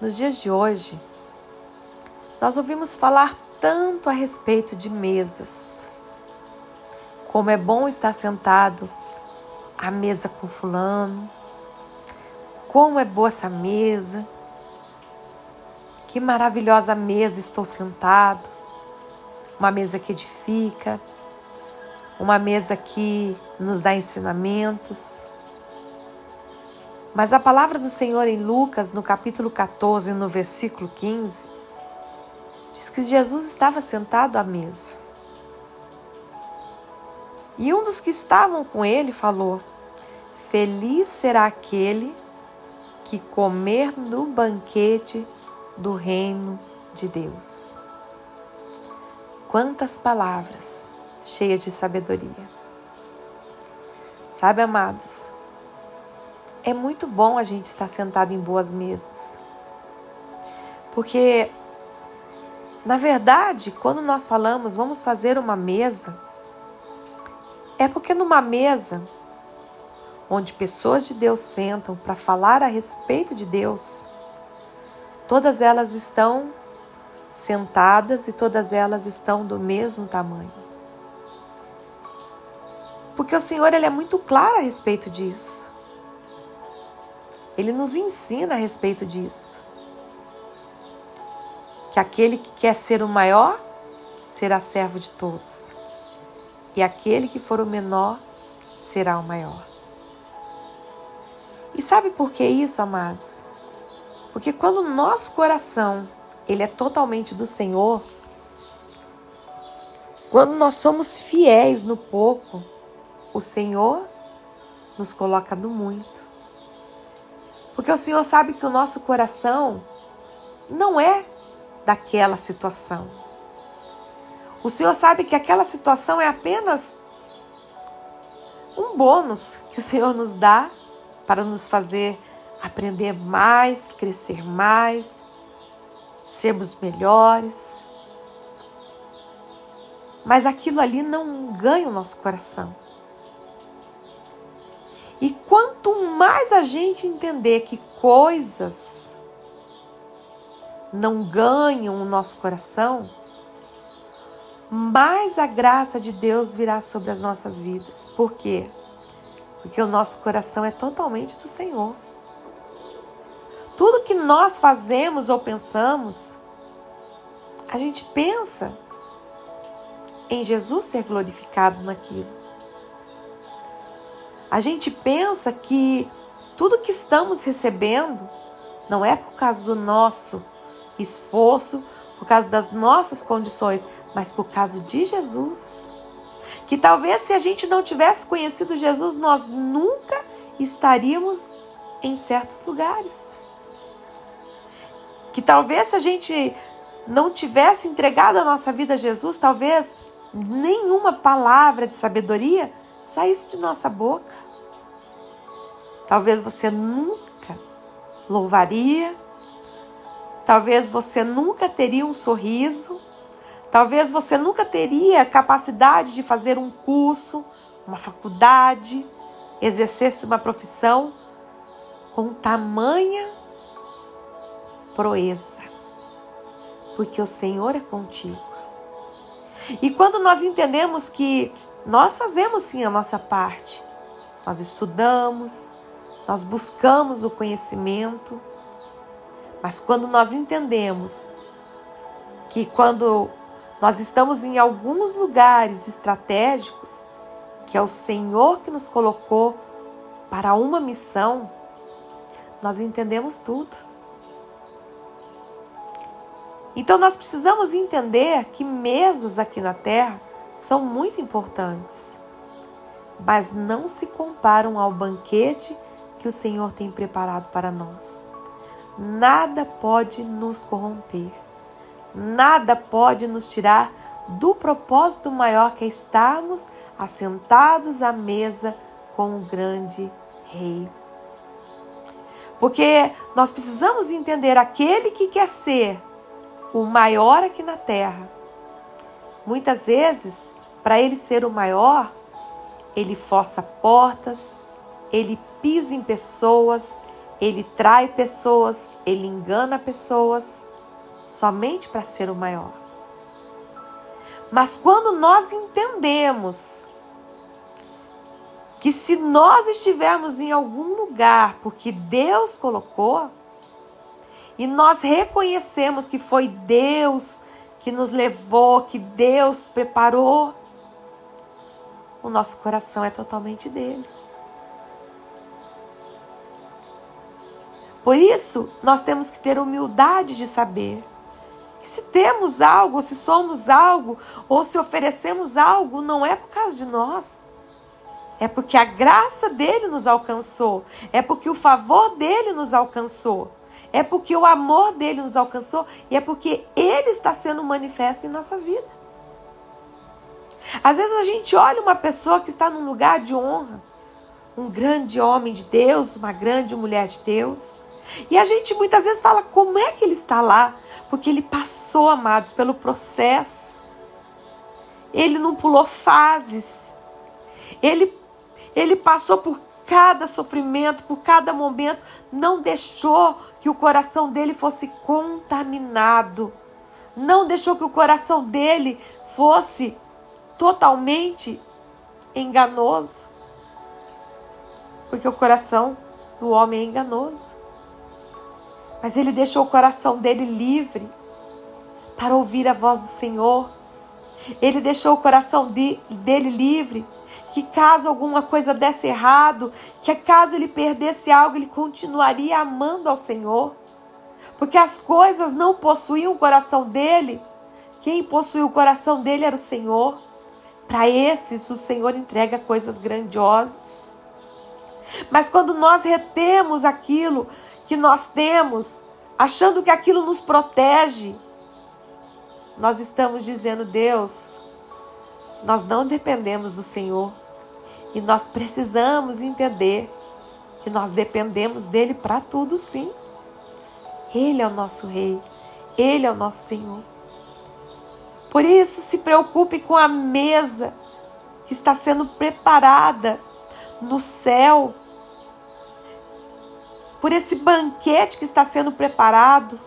Nos dias de hoje, nós ouvimos falar tanto a respeito de mesas. Como é bom estar sentado à mesa com fulano. Como é boa essa mesa. Que maravilhosa mesa estou sentado. Uma mesa que edifica, uma mesa que nos dá ensinamentos. Mas a palavra do Senhor em Lucas, no capítulo 14, no versículo 15, diz que Jesus estava sentado à mesa. E um dos que estavam com ele falou: Feliz será aquele que comer no banquete do reino de Deus. Quantas palavras cheias de sabedoria. Sabe, amados, é muito bom a gente estar sentado em boas mesas. Porque, na verdade, quando nós falamos vamos fazer uma mesa, é porque numa mesa onde pessoas de Deus sentam para falar a respeito de Deus, todas elas estão sentadas e todas elas estão do mesmo tamanho. Porque o Senhor ele é muito claro a respeito disso. Ele nos ensina a respeito disso. Que aquele que quer ser o maior será servo de todos, e aquele que for o menor será o maior. E sabe por que isso, amados? Porque quando o nosso coração ele é totalmente do Senhor, quando nós somos fiéis no pouco, o Senhor nos coloca no muito. Porque o Senhor sabe que o nosso coração não é daquela situação. O Senhor sabe que aquela situação é apenas um bônus que o Senhor nos dá para nos fazer aprender mais, crescer mais, sermos melhores. Mas aquilo ali não ganha o nosso coração. E quanto mais a gente entender que coisas não ganham o nosso coração, mais a graça de Deus virá sobre as nossas vidas. Por quê? Porque o nosso coração é totalmente do Senhor. Tudo que nós fazemos ou pensamos, a gente pensa em Jesus ser glorificado naquilo. A gente pensa que tudo que estamos recebendo não é por causa do nosso esforço, por causa das nossas condições, mas por causa de Jesus. Que talvez se a gente não tivesse conhecido Jesus, nós nunca estaríamos em certos lugares. Que talvez se a gente não tivesse entregado a nossa vida a Jesus, talvez nenhuma palavra de sabedoria saísse de nossa boca. Talvez você nunca louvaria, talvez você nunca teria um sorriso, talvez você nunca teria capacidade de fazer um curso, uma faculdade, exercesse uma profissão com tamanha proeza, porque o Senhor é contigo. E quando nós entendemos que nós fazemos sim a nossa parte. Nós estudamos, nós buscamos o conhecimento, mas quando nós entendemos que quando nós estamos em alguns lugares estratégicos, que é o Senhor que nos colocou para uma missão, nós entendemos tudo. Então nós precisamos entender que mesas aqui na terra são muito importantes, mas não se comparam ao banquete que o Senhor tem preparado para nós. Nada pode nos corromper, nada pode nos tirar do propósito maior que é estarmos assentados à mesa com o grande Rei. Porque nós precisamos entender aquele que quer ser o maior aqui na terra Muitas vezes, para ele ser o maior, ele força portas, ele pisa em pessoas, ele trai pessoas, ele engana pessoas, somente para ser o maior. Mas quando nós entendemos que se nós estivermos em algum lugar porque Deus colocou, e nós reconhecemos que foi Deus que nos levou, que Deus preparou, o nosso coração é totalmente dele. Por isso, nós temos que ter humildade de saber que se temos algo, ou se somos algo, ou se oferecemos algo, não é por causa de nós. É porque a graça dele nos alcançou. É porque o favor dele nos alcançou. É porque o amor dele nos alcançou. E é porque ele está sendo manifesto em nossa vida. Às vezes a gente olha uma pessoa que está num lugar de honra, um grande homem de Deus, uma grande mulher de Deus. E a gente muitas vezes fala como é que ele está lá? Porque ele passou, amados, pelo processo. Ele não pulou fases. Ele, ele passou por cada sofrimento, por cada momento, não deixou que o coração dele fosse contaminado. Não deixou que o coração dele fosse totalmente enganoso. Porque o coração do homem é enganoso. Mas ele deixou o coração dele livre para ouvir a voz do Senhor. Ele deixou o coração de, dele livre que caso alguma coisa desse errado, que caso ele perdesse algo, ele continuaria amando ao Senhor. Porque as coisas não possuíam o coração dele. Quem possuía o coração dele era o Senhor. Para esses, o Senhor entrega coisas grandiosas. Mas quando nós retemos aquilo que nós temos, achando que aquilo nos protege, nós estamos dizendo, Deus, nós não dependemos do Senhor e nós precisamos entender que nós dependemos dele para tudo, sim. Ele é o nosso Rei, ele é o nosso Senhor. Por isso, se preocupe com a mesa que está sendo preparada no céu por esse banquete que está sendo preparado.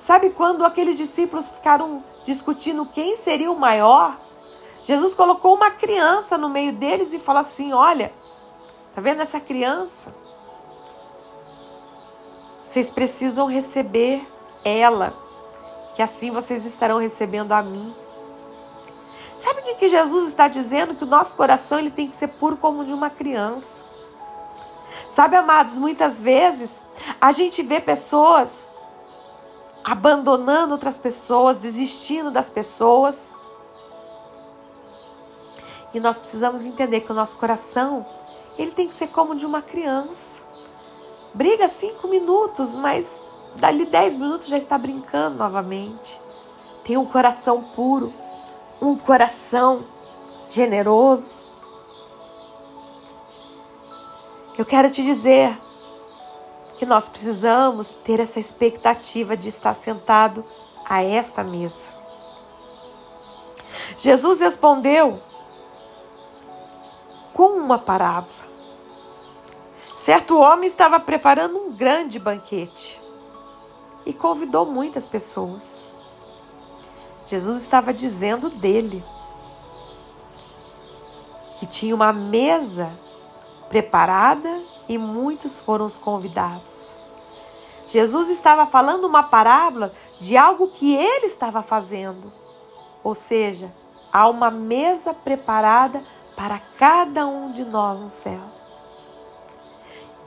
Sabe quando aqueles discípulos ficaram discutindo quem seria o maior? Jesus colocou uma criança no meio deles e falou assim: Olha, tá vendo essa criança? Vocês precisam receber ela, que assim vocês estarão recebendo a mim. Sabe o que, Jesus está dizendo? Que o nosso coração ele tem que ser puro como o de uma criança. Sabe, amados, muitas vezes a gente vê pessoas abandonando outras pessoas, desistindo das pessoas. E nós precisamos entender que o nosso coração, ele tem que ser como de uma criança. Briga cinco minutos, mas dali dez minutos já está brincando novamente. Tem um coração puro, um coração generoso. Eu quero te dizer que nós precisamos ter essa expectativa de estar sentado a esta mesa. Jesus respondeu com uma parábola. Certo homem estava preparando um grande banquete e convidou muitas pessoas. Jesus estava dizendo dele que tinha uma mesa preparada e muitos foram os convidados. Jesus estava falando uma parábola de algo que ele estava fazendo. Ou seja, há uma mesa preparada para cada um de nós no céu.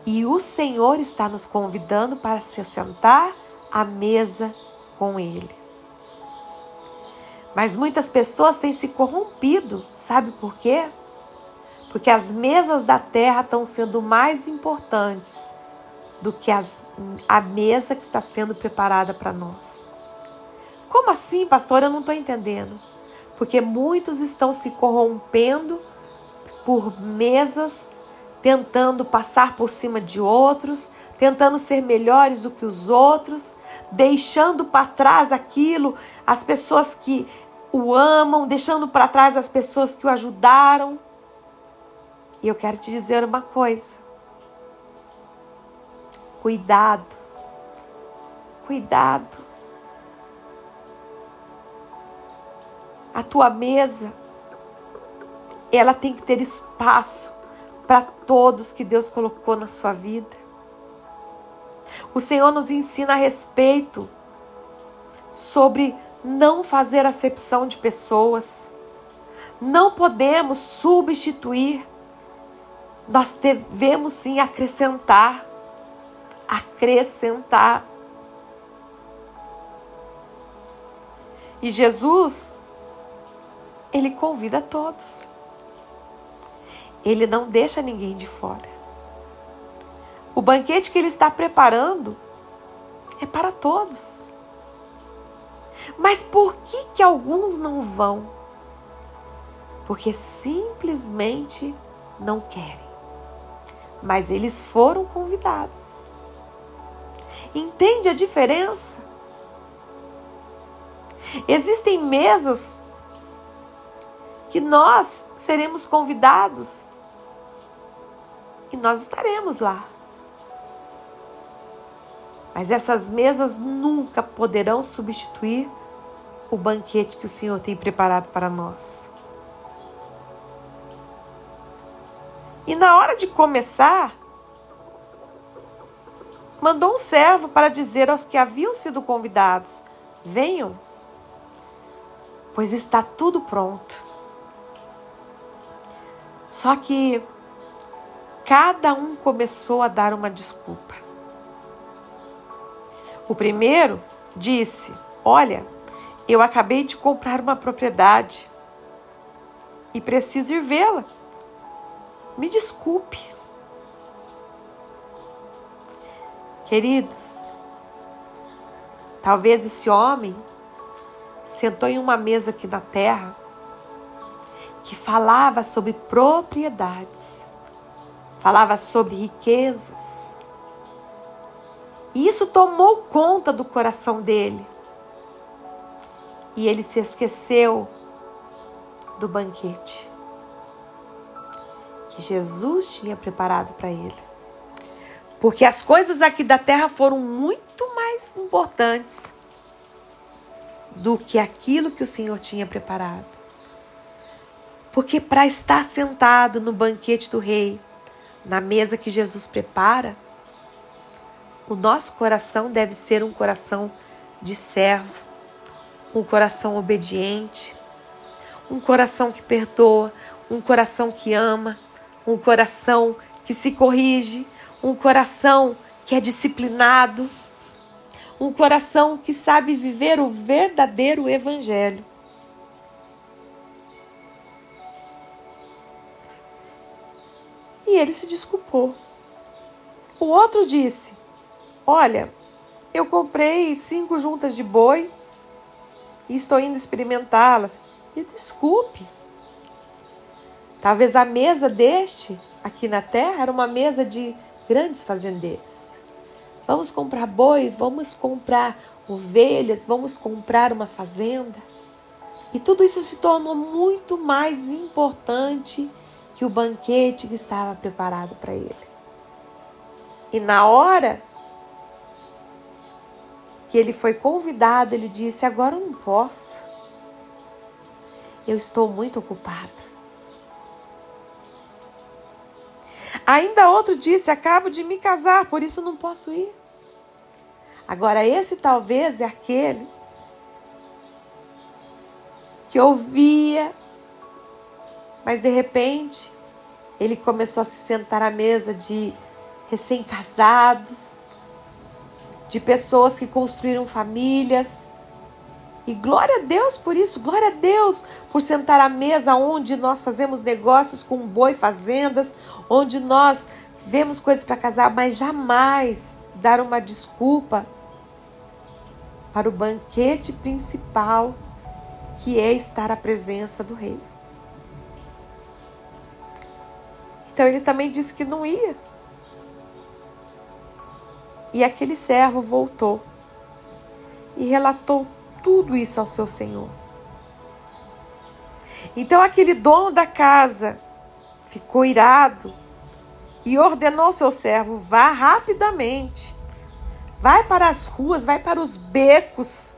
E o Senhor está nos convidando para se sentar à mesa com Ele. Mas muitas pessoas têm se corrompido, sabe por quê? porque as mesas da terra estão sendo mais importantes do que as, a mesa que está sendo preparada para nós. Como assim, pastor? Eu não estou entendendo. Porque muitos estão se corrompendo por mesas, tentando passar por cima de outros, tentando ser melhores do que os outros, deixando para trás aquilo, as pessoas que o amam, deixando para trás as pessoas que o ajudaram. E eu quero te dizer uma coisa. Cuidado, cuidado. A tua mesa, ela tem que ter espaço para todos que Deus colocou na sua vida. O Senhor nos ensina a respeito sobre não fazer acepção de pessoas. Não podemos substituir. Nós devemos sim acrescentar. Acrescentar. E Jesus, ele convida todos. Ele não deixa ninguém de fora. O banquete que ele está preparando é para todos. Mas por que que alguns não vão? Porque simplesmente não querem. Mas eles foram convidados. Entende a diferença? Existem mesas que nós seremos convidados e nós estaremos lá. Mas essas mesas nunca poderão substituir o banquete que o Senhor tem preparado para nós. E na hora de começar, mandou um servo para dizer aos que haviam sido convidados: Venham, pois está tudo pronto. Só que cada um começou a dar uma desculpa. O primeiro disse: Olha, eu acabei de comprar uma propriedade e preciso ir vê-la. Me desculpe. Queridos, talvez esse homem sentou em uma mesa aqui na terra que falava sobre propriedades, falava sobre riquezas, e isso tomou conta do coração dele. E ele se esqueceu do banquete que Jesus tinha preparado para ele. Porque as coisas aqui da terra foram muito mais importantes do que aquilo que o Senhor tinha preparado. Porque para estar sentado no banquete do rei, na mesa que Jesus prepara, o nosso coração deve ser um coração de servo, um coração obediente, um coração que perdoa, um coração que ama, um coração que se corrige, um coração que é disciplinado, um coração que sabe viver o verdadeiro evangelho. E ele se desculpou. O outro disse: Olha, eu comprei cinco juntas de boi e estou indo experimentá-las. Me desculpe. Talvez a mesa deste aqui na terra era uma mesa de grandes fazendeiros. Vamos comprar boi, vamos comprar ovelhas, vamos comprar uma fazenda. E tudo isso se tornou muito mais importante que o banquete que estava preparado para ele. E na hora que ele foi convidado, ele disse: Agora eu não posso. Eu estou muito ocupado. Ainda outro disse: Acabo de me casar, por isso não posso ir. Agora, esse talvez é aquele que ouvia, mas de repente ele começou a se sentar à mesa de recém-casados, de pessoas que construíram famílias. E glória a Deus por isso, glória a Deus por sentar à mesa onde nós fazemos negócios com boi fazendas, onde nós vemos coisas para casar, mas jamais dar uma desculpa para o banquete principal, que é estar à presença do rei. Então ele também disse que não ia. E aquele servo voltou e relatou tudo isso ao seu senhor. Então aquele dono da casa ficou irado e ordenou ao seu servo: vá rapidamente, vai para as ruas, vai para os becos,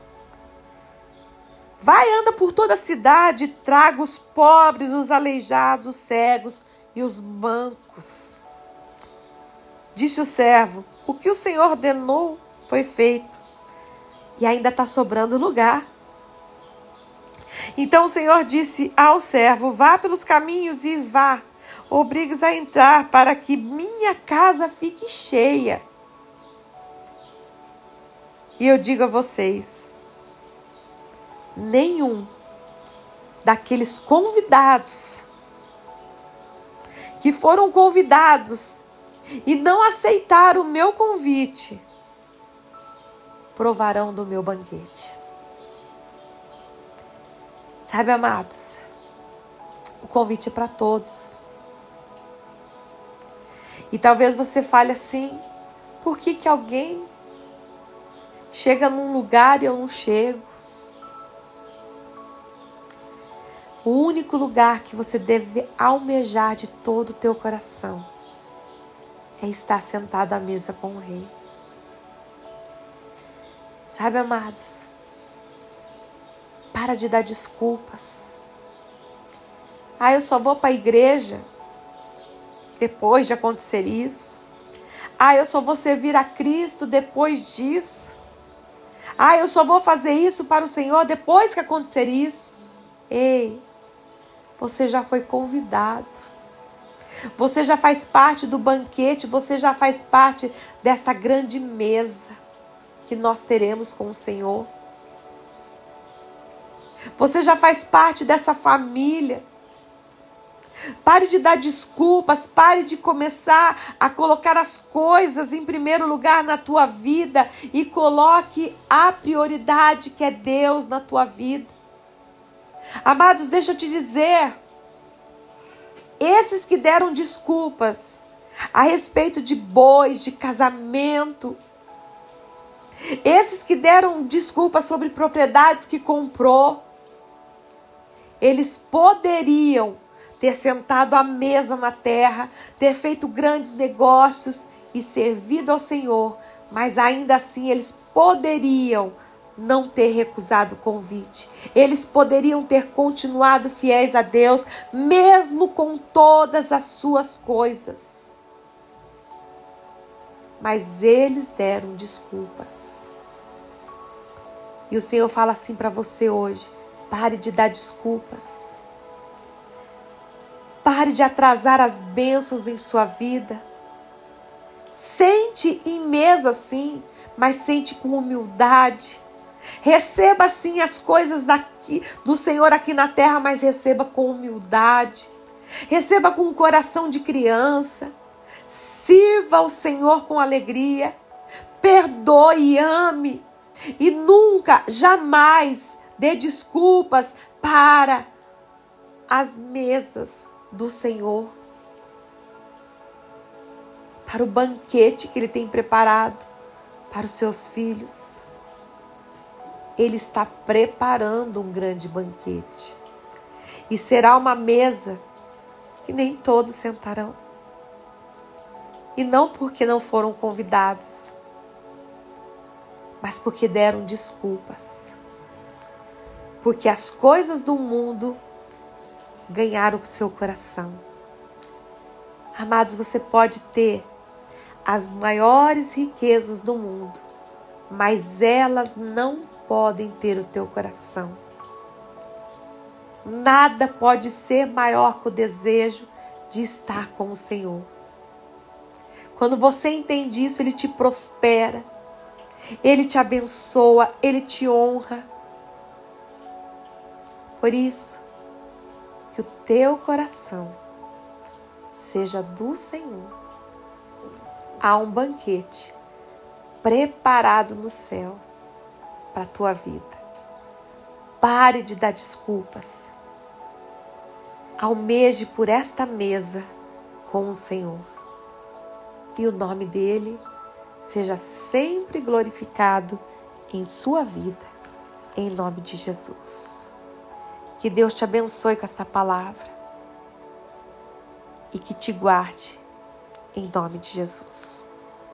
vai, anda por toda a cidade, traga os pobres, os aleijados, os cegos e os mancos. Disse o servo: o que o Senhor ordenou foi feito, e ainda está sobrando lugar. Então o Senhor disse ao servo: Vá pelos caminhos e vá obrigue-os a entrar para que minha casa fique cheia. E eu digo a vocês: nenhum daqueles convidados que foram convidados e não aceitaram o meu convite provarão do meu banquete. Sabe, amados, o convite é para todos. E talvez você fale assim: por que, que alguém chega num lugar e eu não chego? O único lugar que você deve almejar de todo o teu coração é estar sentado à mesa com o Rei. Sabe, amados, para de dar desculpas. Ah, eu só vou para a igreja depois de acontecer isso. Ah, eu só vou servir a Cristo depois disso. Ah, eu só vou fazer isso para o Senhor depois que acontecer isso. Ei, você já foi convidado. Você já faz parte do banquete, você já faz parte desta grande mesa que nós teremos com o Senhor. Você já faz parte dessa família Pare de dar desculpas, pare de começar a colocar as coisas em primeiro lugar na tua vida e coloque a prioridade que é Deus na tua vida. Amados, deixa eu te dizer, esses que deram desculpas a respeito de bois, de casamento, esses que deram desculpas sobre propriedades que comprou, eles poderiam ter sentado à mesa na terra, ter feito grandes negócios e servido ao Senhor, mas ainda assim eles poderiam não ter recusado o convite. Eles poderiam ter continuado fiéis a Deus, mesmo com todas as suas coisas. Mas eles deram desculpas. E o Senhor fala assim para você hoje: pare de dar desculpas. Pare de atrasar as bênçãos em sua vida. Sente em mesa assim, mas sente com humildade. Receba sim as coisas daqui, do Senhor aqui na terra, mas receba com humildade. Receba com um coração de criança. Sirva ao Senhor com alegria. Perdoe e ame. E nunca, jamais dê desculpas para as mesas do Senhor, para o banquete que Ele tem preparado para os seus filhos. Ele está preparando um grande banquete. E será uma mesa que nem todos sentarão. E não porque não foram convidados, mas porque deram desculpas. Porque as coisas do mundo ganhar o seu coração. Amados, você pode ter as maiores riquezas do mundo, mas elas não podem ter o teu coração. Nada pode ser maior que o desejo de estar com o Senhor. Quando você entende isso, Ele te prospera, Ele te abençoa, Ele te honra. Por isso, que o teu coração seja do Senhor. Há um banquete preparado no céu para a tua vida. Pare de dar desculpas. Almeje por esta mesa com o Senhor. E o nome dele seja sempre glorificado em sua vida, em nome de Jesus. Que Deus te abençoe com esta palavra e que te guarde em nome de Jesus.